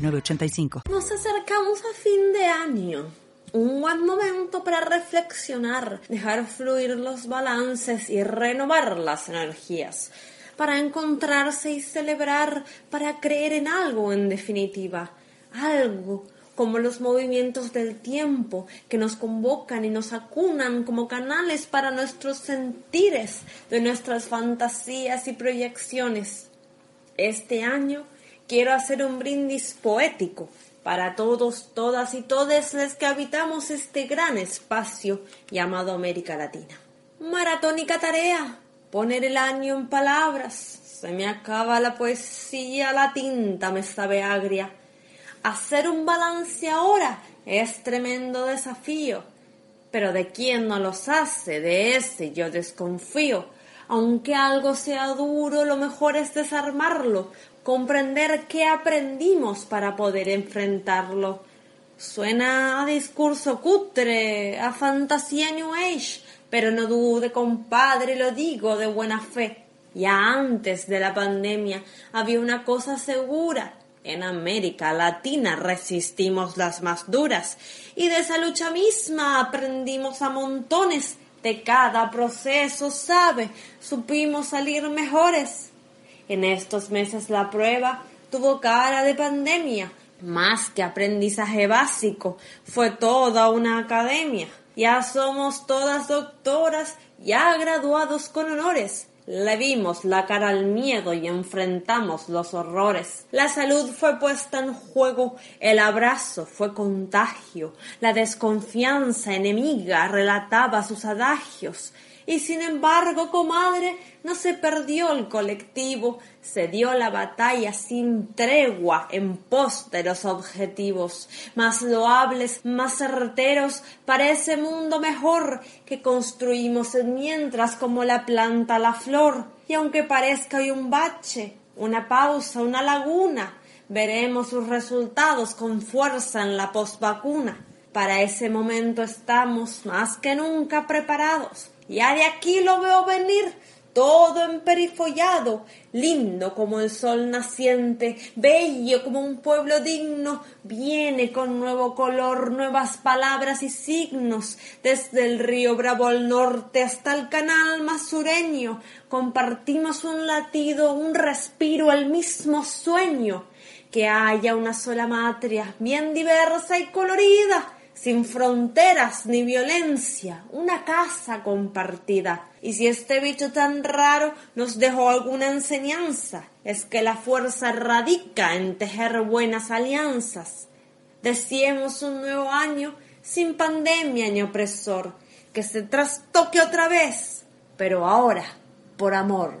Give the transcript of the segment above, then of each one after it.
906985. Nos acercamos a fin de año. Un buen momento para reflexionar, dejar fluir los balances y renovar las energías, para encontrarse y celebrar, para creer en algo en definitiva, algo como los movimientos del tiempo que nos convocan y nos acunan como canales para nuestros sentires de nuestras fantasías y proyecciones. Este año quiero hacer un brindis poético para todos, todas y todes los que habitamos este gran espacio llamado América Latina. Maratónica tarea, poner el año en palabras. Se me acaba la poesía, la tinta me sabe agria. Hacer un balance ahora es tremendo desafío. Pero de quién no los hace, de ese yo desconfío. Aunque algo sea duro, lo mejor es desarmarlo, comprender qué aprendimos para poder enfrentarlo. Suena a discurso cutre, a fantasía New Age, pero no dude, compadre, lo digo de buena fe. Ya antes de la pandemia había una cosa segura. En América Latina resistimos las más duras y de esa lucha misma aprendimos a montones. De cada proceso, sabe, supimos salir mejores. En estos meses la prueba tuvo cara de pandemia, más que aprendizaje básico, fue toda una academia. Ya somos todas doctoras, ya graduados con honores. Le vimos la cara al miedo y enfrentamos los horrores. La salud fue puesta en juego, el abrazo fue contagio, la desconfianza enemiga relataba sus adagios. Y sin embargo, comadre, no se perdió el colectivo, se dio la batalla sin tregua en pos de los objetivos más loables, más certeros para ese mundo mejor que construimos mientras como la planta la flor. Y aunque parezca hoy un bache, una pausa, una laguna, veremos sus resultados con fuerza en la posvacuna. Para ese momento estamos más que nunca preparados. Ya de aquí lo veo venir, todo emperifollado, lindo como el sol naciente, bello como un pueblo digno, viene con nuevo color, nuevas palabras y signos, desde el río Bravo al norte hasta el canal más sureño, compartimos un latido, un respiro, el mismo sueño, que haya una sola matria, bien diversa y colorida, sin fronteras ni violencia, una casa compartida. Y si este bicho tan raro nos dejó alguna enseñanza, es que la fuerza radica en tejer buenas alianzas. Deseemos un nuevo año sin pandemia ni opresor, que se trastoque otra vez, pero ahora por amor.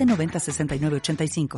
906985.